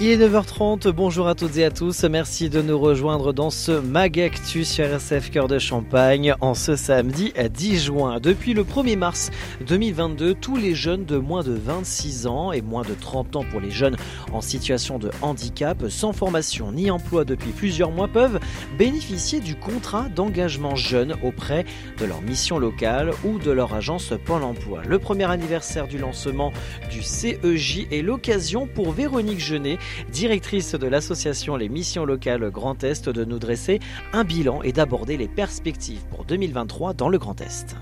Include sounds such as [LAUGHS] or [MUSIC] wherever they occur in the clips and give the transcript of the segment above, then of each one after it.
Il est 9h30, bonjour à toutes et à tous, merci de nous rejoindre dans ce Magactus sur RSF Cœur de Champagne en ce samedi 10 juin. Depuis le 1er mars 2022, tous les jeunes de moins de 26 ans et moins de 30 ans pour les jeunes en situation de handicap, sans formation ni emploi depuis plusieurs mois, peuvent bénéficier du contrat d'engagement jeune auprès de leur mission locale ou de leur agence Pôle emploi. Le premier anniversaire du lancement du CEJ est l'occasion pour Véronique Genet directrice de l'association Les Missions Locales Grand Est, de nous dresser un bilan et d'aborder les perspectives pour 2023 dans le Grand Est.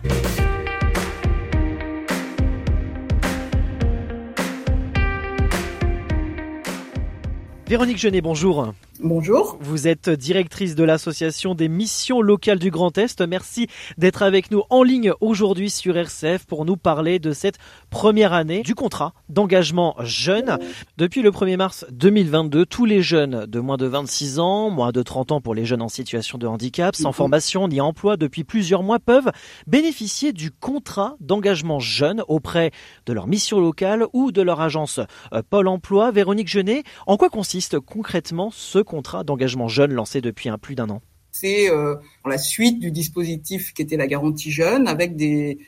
Véronique Genet, bonjour. Bonjour. Vous êtes directrice de l'association des missions locales du Grand Est. Merci d'être avec nous en ligne aujourd'hui sur RCF pour nous parler de cette première année du contrat d'engagement jeune. Depuis le 1er mars 2022, tous les jeunes de moins de 26 ans, moins de 30 ans pour les jeunes en situation de handicap, sans mhm. formation ni emploi depuis plusieurs mois, peuvent bénéficier du contrat d'engagement jeune auprès de leur mission locale ou de leur agence euh, Pôle emploi. Véronique Genet, en quoi consiste concrètement ce contrat d'engagement jeune lancé depuis un plus d'un an. C'est euh, la suite du dispositif qui était la garantie jeune avec des,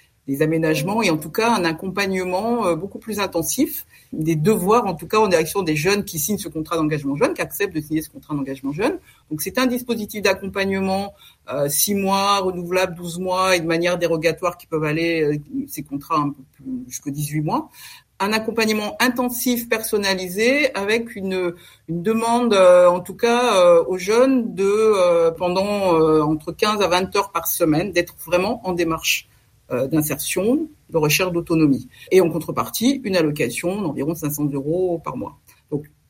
aménagements et en tout cas un accompagnement euh, beaucoup plus intensif, des devoirs en tout cas en direction des jeunes qui signent ce contrat d'engagement jeune, qui acceptent de signer ce contrat d'engagement jeune. Donc c'est un dispositif d'accompagnement euh, 6 mois, renouvelable 12 mois et de manière dérogatoire qui peuvent aller euh, ces contrats un peu plus jusqu'à 18 mois, un accompagnement intensif personnalisé avec une, demande, euh, en tout cas euh, aux jeunes, de euh, pendant entre 15 à 20 heures par semaine, d'être vraiment en démarche d'insertion, de recherche d'autonomie. Et en contrepartie, une allocation d'environ 500 euros par mois.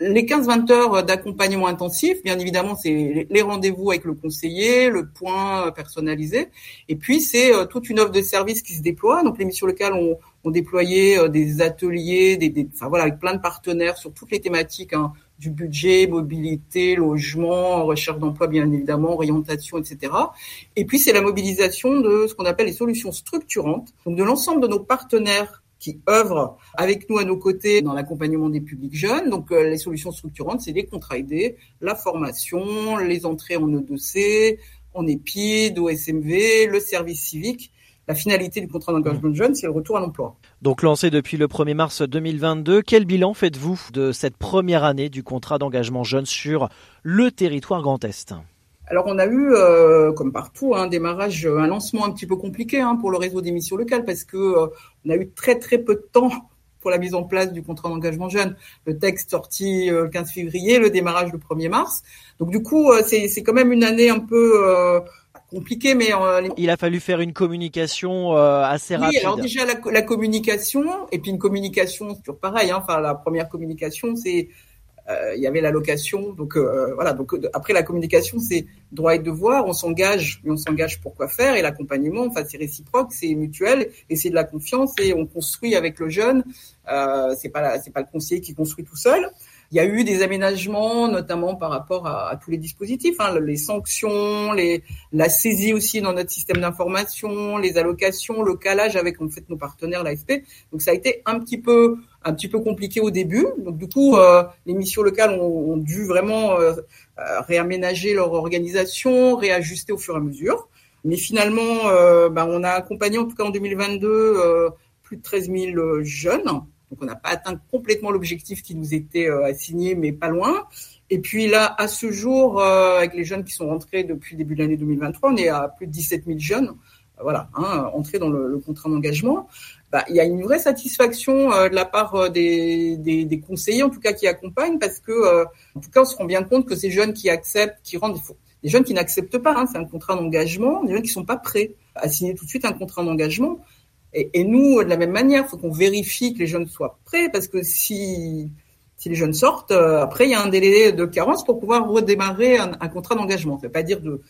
Les 15-20 heures d'accompagnement intensif, bien évidemment, c'est les rendez-vous avec le conseiller, le point personnalisé, et puis c'est toute une offre de services qui se déploie. Donc, les missions locales ont, ont déployé euh, des ateliers, des, enfin voilà, avec plein de partenaires sur toutes les thématiques hein, du budget, mobilité, logement, recherche d'emploi, bien évidemment, orientation, etc. Et puis c'est la mobilisation de ce qu'on appelle les solutions structurantes, donc de l'ensemble de nos partenaires qui œuvrent avec nous à nos côtés dans l'accompagnement des publics jeunes. Donc euh, les solutions structurantes, c'est les contrats aidés, la formation, les entrées en E2C, en EPID, au SMV, le service civique la finalité du contrat d'engagement de jeunes, c'est le retour à l'emploi. Donc lancé depuis le 1er mars 2022, quel bilan faites-vous de cette première année du contrat d'engagement jeune sur le territoire Grand Est? Alors on a eu, euh, comme partout, un démarrage, un lancement un petit peu compliqué hein, pour le réseau des missions locales parce que euh, on a eu très très peu de temps [LAUGHS] pour la mise en place du contrat d'engagement jeune. Le texte sorti euh, le 15 février, le démarrage le 1er mars. Donc du coup, c'est quand même une année un peu compliqué, mais euh, il a fallu faire une communication euh, assez oui, rapide. alors déjà la, la, communication et puis une communication toujours pareil. Hein, enfin la première communication c'est euh, il y avait l'allocation, donc voilà. Donc après la communication c'est droit et devoir. On s'engage, mais on s'engage pour quoi faire et l'accompagnement. Enfin c'est réciproque, c'est mutuel et c'est de la confiance et on construit avec le jeune. c'est pas c'est pas le conseiller qui construit tout seul. Il y a eu des aménagements, notamment par rapport à, tous les dispositifs, hein, les sanctions, les, la saisie aussi dans notre système d'information, les allocations, le calage avec en fait nos partenaires l'AFP. Donc ça a été un petit peu un petit peu compliqué au début. Donc du coup, euh, les missions locales ont, dû vraiment euh, euh, réaménager leur organisation, réajuster au fur et à mesure. Mais finalement, euh, ben, on a accompagné en tout cas en 2022 plus de 13 000 jeunes donc on n'a pas atteint complètement l'objectif qui nous était euh, assigné, mais pas loin. Et puis là, à ce jour, euh, avec les jeunes qui sont rentrés depuis le début de l'année 2023, on est à plus de 17 000 jeunes, euh, voilà, hein, entrés dans le, contrat d'engagement. Bah, il y a une vraie satisfaction de la part des, des, des, conseillers, en tout cas qui accompagnent, parce que, en tout cas, on se rend bien compte que ces jeunes qui acceptent, qui rendent, des jeunes qui n'acceptent pas, hein, c'est un contrat d'engagement, des jeunes qui sont pas prêts à signer tout de suite un contrat d'engagement. Et, nous, de la même manière, il faut qu'on vérifie que les jeunes soient prêts, parce que si, si les jeunes sortent, euh, après, il y a un délai de carence pour pouvoir redémarrer un, contrat d'engagement. Ça ne veut pas dire de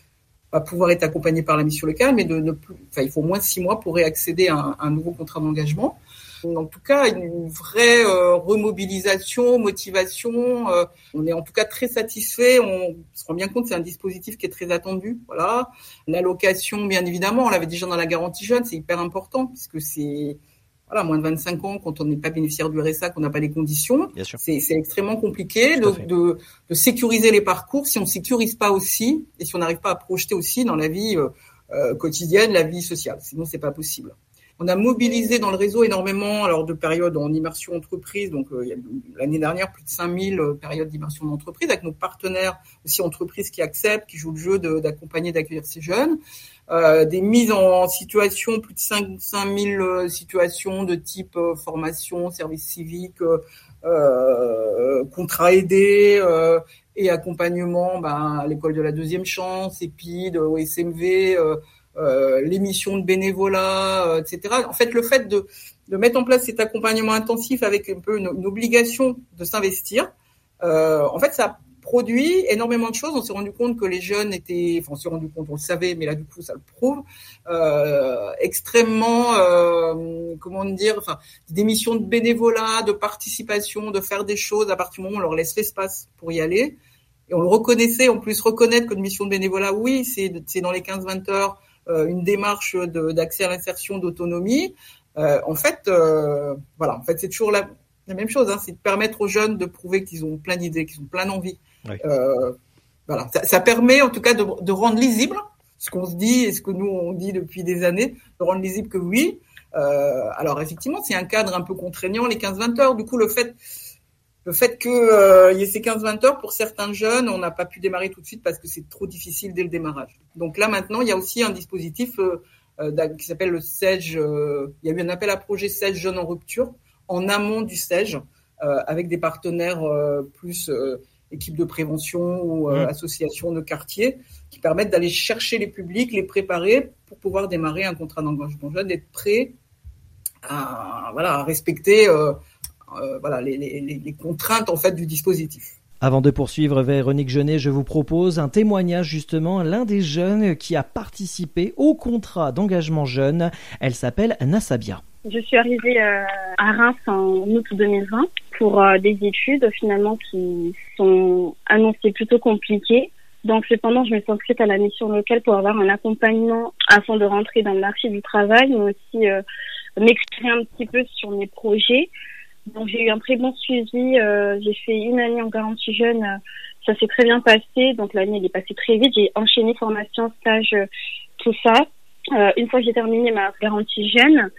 pas pouvoir être accompagné par la mission locale, mais de ne plus, il faut au moins six mois pour réaccéder à un, un nouveau contrat d'engagement. En tout cas une vraie remobilisation, motivation. on est en tout cas très satisfait. On se rend bien compte c'est un dispositif qui est très attendu. Voilà, l'allocation, bien évidemment, on l'avait déjà dans la garantie jeune, c'est hyper important puisque c'est voilà, moins de 25 ans, quand on n'est pas bénéficiaire du RSA, qu'on n'a pas les conditions, c'est extrêmement compliqué de, de, de, sécuriser les parcours si on ne sécurise pas aussi et si on n'arrive pas à projeter aussi dans la vie euh, euh quotidienne, la vie sociale. Sinon, c'est pas possible. On a mobilisé dans le réseau énormément alors de périodes en immersion entreprise. Donc euh, l'année dernière, plus de 5000 euh, périodes d'immersion d'entreprise avec nos partenaires aussi entreprises qui acceptent, qui jouent le jeu d'accompagner, d'accueillir ces jeunes. Euh, des mises en situation, plus de 5, 5000 euh, situations de type formation, service civique, contrat aidé et accompagnement ben, à l'école de la deuxième chance, EPID, OSMV, euh, l'émission de bénévolat, etc. En fait, le fait de, mettre en place cet accompagnement intensif avec un peu une, une obligation de s'investir, en fait, ça produit énormément de choses. On s'est rendu compte que les jeunes étaient, enfin on s'est rendu compte, on le savait, mais là du coup ça le prouve, euh, extrêmement, euh, comment dire, enfin des missions de bénévolat, de participation, de faire des choses à partir du moment où on leur laisse l'espace pour y aller. Et on le reconnaissait, en plus reconnaître que de mission de bénévolat, oui, c'est dans les 15-20 heures euh, une démarche d'accès à l'insertion, d'autonomie. Euh, en fait, euh, voilà, en fait c'est toujours la, la même chose, hein, c'est de permettre aux jeunes de prouver qu'ils ont plein d'idées, qu'ils ont plein d'envie, euh, voilà, ça, permet en tout cas de, rendre lisible ce qu'on se dit et ce que nous on dit depuis des années, de rendre lisible que oui. Euh, alors effectivement, c'est un cadre un peu contraignant les 15-20 heures. Du coup, le fait le fait qu'il euh, y ait ces 15-20 heures pour certains jeunes, on n'a pas pu démarrer tout de suite parce que c'est trop difficile dès le démarrage. Donc là maintenant, il y a aussi un dispositif qui s'appelle le SEJ. il y a eu un appel à projet SEJ jeunes en rupture en amont du SEJ avec des partenaires plus équipes de prévention ou euh, mmh. associations de quartier qui permettent d'aller chercher les publics, les préparer pour pouvoir démarrer un contrat d'engagement jeune, d'être prêt à, voilà, à respecter euh, euh, voilà, les, les, les, contraintes en fait du dispositif. Avant de poursuivre, Véronique Genet, je vous propose un témoignage justement, l'un des jeunes qui a participé au contrat d'engagement jeune. Elle s'appelle Nassabia. Je suis arrivée euh, à Reims en août 2020 pour euh, des études finalement qui sont annoncées plutôt compliquées. Donc cependant, je me suis inscrite à la mission locale pour avoir un accompagnement afin de rentrer dans le marché du travail, mais aussi euh, m'exprimer un petit peu sur mes projets. Donc j'ai eu un très bon suivi. j'ai fait une année en garantie jeune. ça s'est très bien passé. Donc l'année elle est passée très vite. J'ai enchaîné formation, stage, tout ça. Euh, une fois que j'ai terminé ma garantie jeune,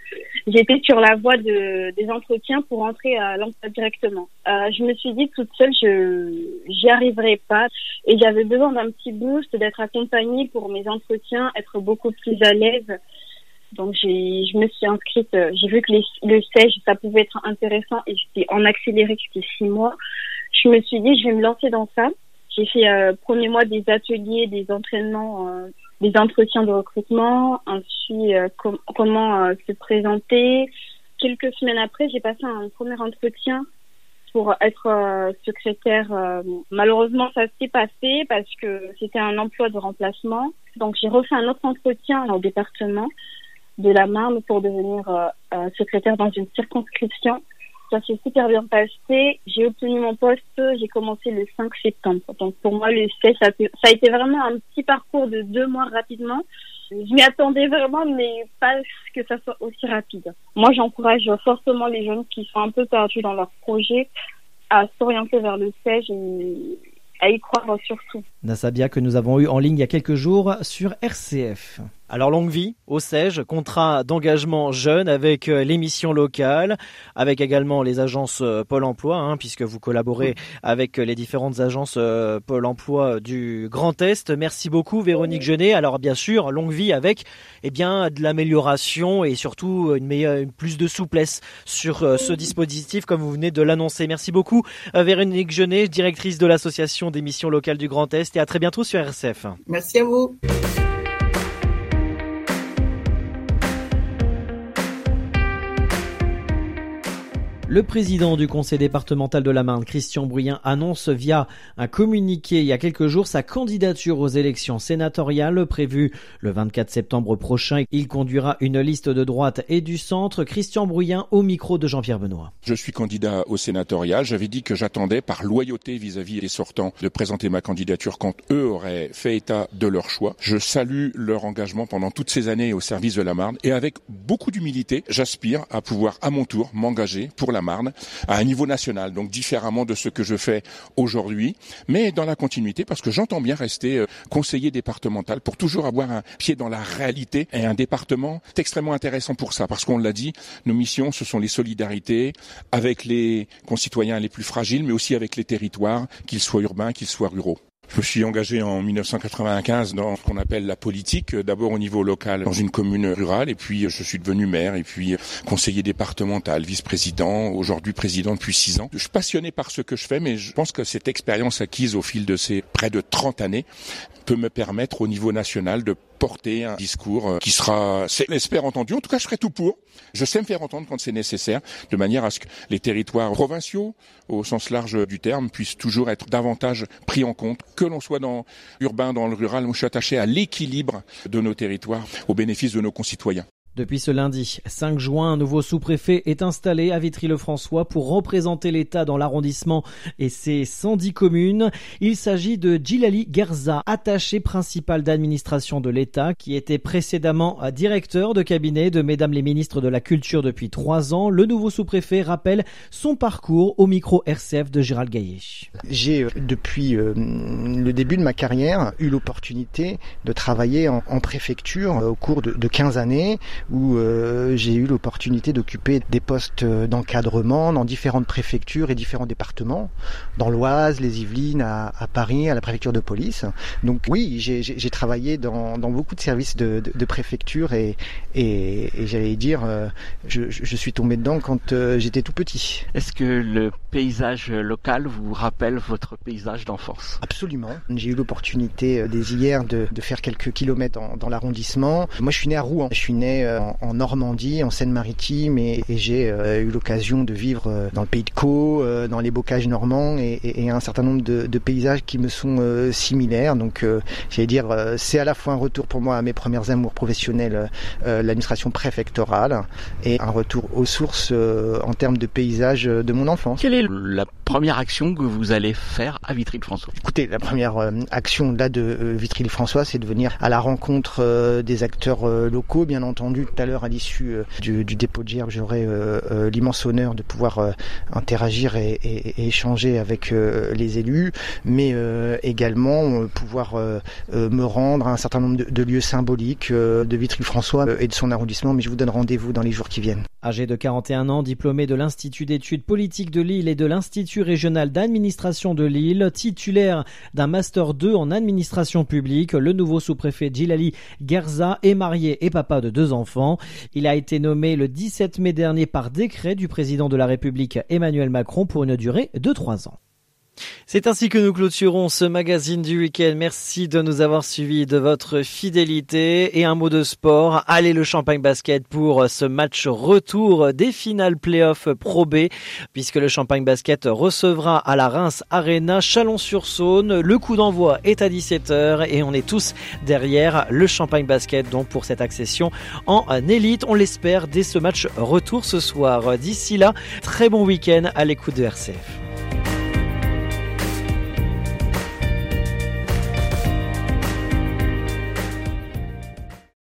j'étais sur la voie de, des entretiens pour entrer à l'emploi directement. Euh, je me suis dit toute seule, je j'y arriverai pas et j'avais besoin d'un petit boost, d'être accompagnée pour mes entretiens, être beaucoup plus à l'aise. Donc j'ai, je me suis inscrite. Euh, j'ai vu que les, le stage ça pouvait être intéressant et j'étais en accéléré, c'était six mois. Je me suis dit, je vais me lancer dans ça. J'ai fait euh, premier mois des ateliers, des entraînements euh, des entretiens de recrutement, ensuite euh, comment euh, se présenter. Quelques semaines après, j'ai passé un premier entretien pour être euh, secrétaire. malheureusement, ça s'est passé parce que c'était un emploi de remplacement. Donc, j'ai refait un autre entretien au département de la Marne pour devenir secrétaire dans une circonscription. Ça s'est super bien passé. J'ai obtenu mon poste. J'ai commencé le 5 septembre. Donc pour moi, le C, ça, ça a été vraiment un petit parcours de deux mois rapidement. Je m'y attendais vraiment, mais pas que ça soit aussi rapide. Moi, j'encourage fortement les jeunes qui sont un peu perdus dans leur projet à s'orienter vers le CEJ et à y croire surtout. Nassabia que nous avons eu en ligne il y a quelques jours sur RCF. Alors longue vie au SEJ, contrat d'engagement jeune avec euh, l'émission locale, avec également les agences euh, Pôle Emploi, hein, puisque vous collaborez avec euh, les différentes agences Pôle Emploi du Grand Est. Merci beaucoup Véronique Genet. Alors bien sûr, longue vie avec eh bien de l'amélioration et surtout une meilleure, plus de souplesse sur ce dispositif comme vous venez de l'annoncer. Merci beaucoup Véronique Genet, directrice de l'association des missions locales du Grand Est et à très bientôt sur RCF. Merci à vous. Le président du conseil départemental de la Marne, Christian Bruyant, annonce via un communiqué il y a quelques jours sa candidature aux élections sénatoriales prévues le 24 septembre prochain. Il conduira une liste de droite et du centre. Christian Bruyant au micro de Jean-Pierre Benoît. Je suis candidat au sénatorial. J'avais dit que j'attendais par loyauté vis-à-vis des sortants de présenter ma candidature quand eux auraient fait état de leur choix. Je salue leur engagement pendant toutes ces années au service de la Marne et avec beaucoup d'humilité, j'aspire à pouvoir à mon tour m'engager pour la Marne à un niveau national, donc différemment de ce que je fais aujourd'hui, mais dans la continuité parce que j'entends bien rester euh, conseiller départemental pour toujours avoir un pied dans la réalité et un département extrêmement intéressant pour ça parce qu'on l'a dit, nos missions ce sont les solidarités avec les concitoyens les plus fragiles mais aussi avec les territoires, qu'ils soient urbains, qu'ils soient ruraux. Je me suis engagé en 1995 dans ce qu'on appelle la politique, d'abord au niveau local dans une commune rurale, et puis je suis devenu maire, et puis conseiller départemental, vice-président, aujourd'hui président depuis six ans. Je suis passionné par ce que je fais, mais je pense que cette expérience acquise au fil de ces près de 30 années peut me permettre au niveau national de porter un discours euh, qui sera, c'est l'espère entendu. En tout cas, je ferai tout pour. Je sais me faire entendre quand c'est nécessaire, de manière à ce que les territoires provinciaux, au sens large du terme, puissent toujours être davantage pris en compte, que l'on soit dans l'urbain, dans le rural. Je suis attaché à l'équilibre de nos territoires, au bénéfice de nos concitoyens. Depuis ce lundi 5 juin, un nouveau sous-préfet est installé à Vitry-le-François pour représenter l'État dans l'arrondissement et ses 110 communes. Il s'agit de Djilali Gerza, attaché principal d'administration de l'État, qui était précédemment directeur de cabinet de Mesdames les ministres de la Culture depuis trois ans. Le nouveau sous-préfet rappelle son parcours au micro RCF de Gérald Gaillet. J'ai, euh, depuis euh, le début de ma carrière, eu l'opportunité de travailler en, préfecture euh, au cours de, de 15 années où euh, j'ai eu l'opportunité d'occuper des postes d'encadrement dans différentes préfectures et différents départements, dans l'Oise, les Yvelines, à, Paris, à la préfecture de police. Donc oui, j'ai travaillé dans, beaucoup de services de, préfecture et, et, j'allais dire, euh, je, suis tombé dedans quand euh, j'étais tout petit. Est-ce que le paysage local vous rappelle votre paysage d'enfance? Absolument. J'ai eu l'opportunité dès hier de, faire quelques kilomètres dans, dans l'arrondissement. Moi, je suis né à Rouen. Je suis né en, Normandie, en Seine-Maritime, et, j'ai euh, eu l'occasion de vivre euh, dans le pays de Caux, euh, dans les bocages normands, et, un certain nombre de, paysages qui me sont similaires. Donc, j'allais dire, c'est à la fois un retour pour moi à mes premières amours professionnelles, l'administration préfectorale, et un retour aux sources en termes de paysages de mon enfance. Quelle est la première action que vous allez faire à Vitry-le-François? Écoutez, la première action là de Vitry-le-François, c'est de venir à la rencontre des acteurs locaux, bien entendu, tout à l'heure à l'issue euh, du, dépôt de gerbe, j'aurai euh, euh, l'immense honneur de pouvoir interagir et, échanger avec les élus, mais également pouvoir me rendre à un certain nombre de, lieux symboliques de Vitry-François et de son arrondissement, mais je vous donne rendez-vous dans les jours qui viennent. Âgé de 41 ans, diplômé de l'Institut d'études politiques de Lille et de l'Institut régional d'administration de Lille, titulaire d'un master 2 en administration publique, le nouveau sous-préfet Djilali Gerza est marié et papa de deux enfants. Il a été nommé le 17 mai dernier par décret du président de la République Emmanuel Macron pour une durée de trois ans. C'est ainsi que nous clôturons ce magazine du week-end. Merci de nous avoir suivis, de votre fidélité. Et un mot de sport. Allez le Champagne Basket pour ce match retour des finales playoff Pro B, puisque le Champagne Basket recevra à la Reims Arena Chalon-sur-Saône. Le coup d'envoi est à 17h et on est tous derrière le Champagne Basket, donc pour cette accession en élite. On l'espère dès ce match retour ce soir. D'ici là, très bon week-end à l'écoute de RCF.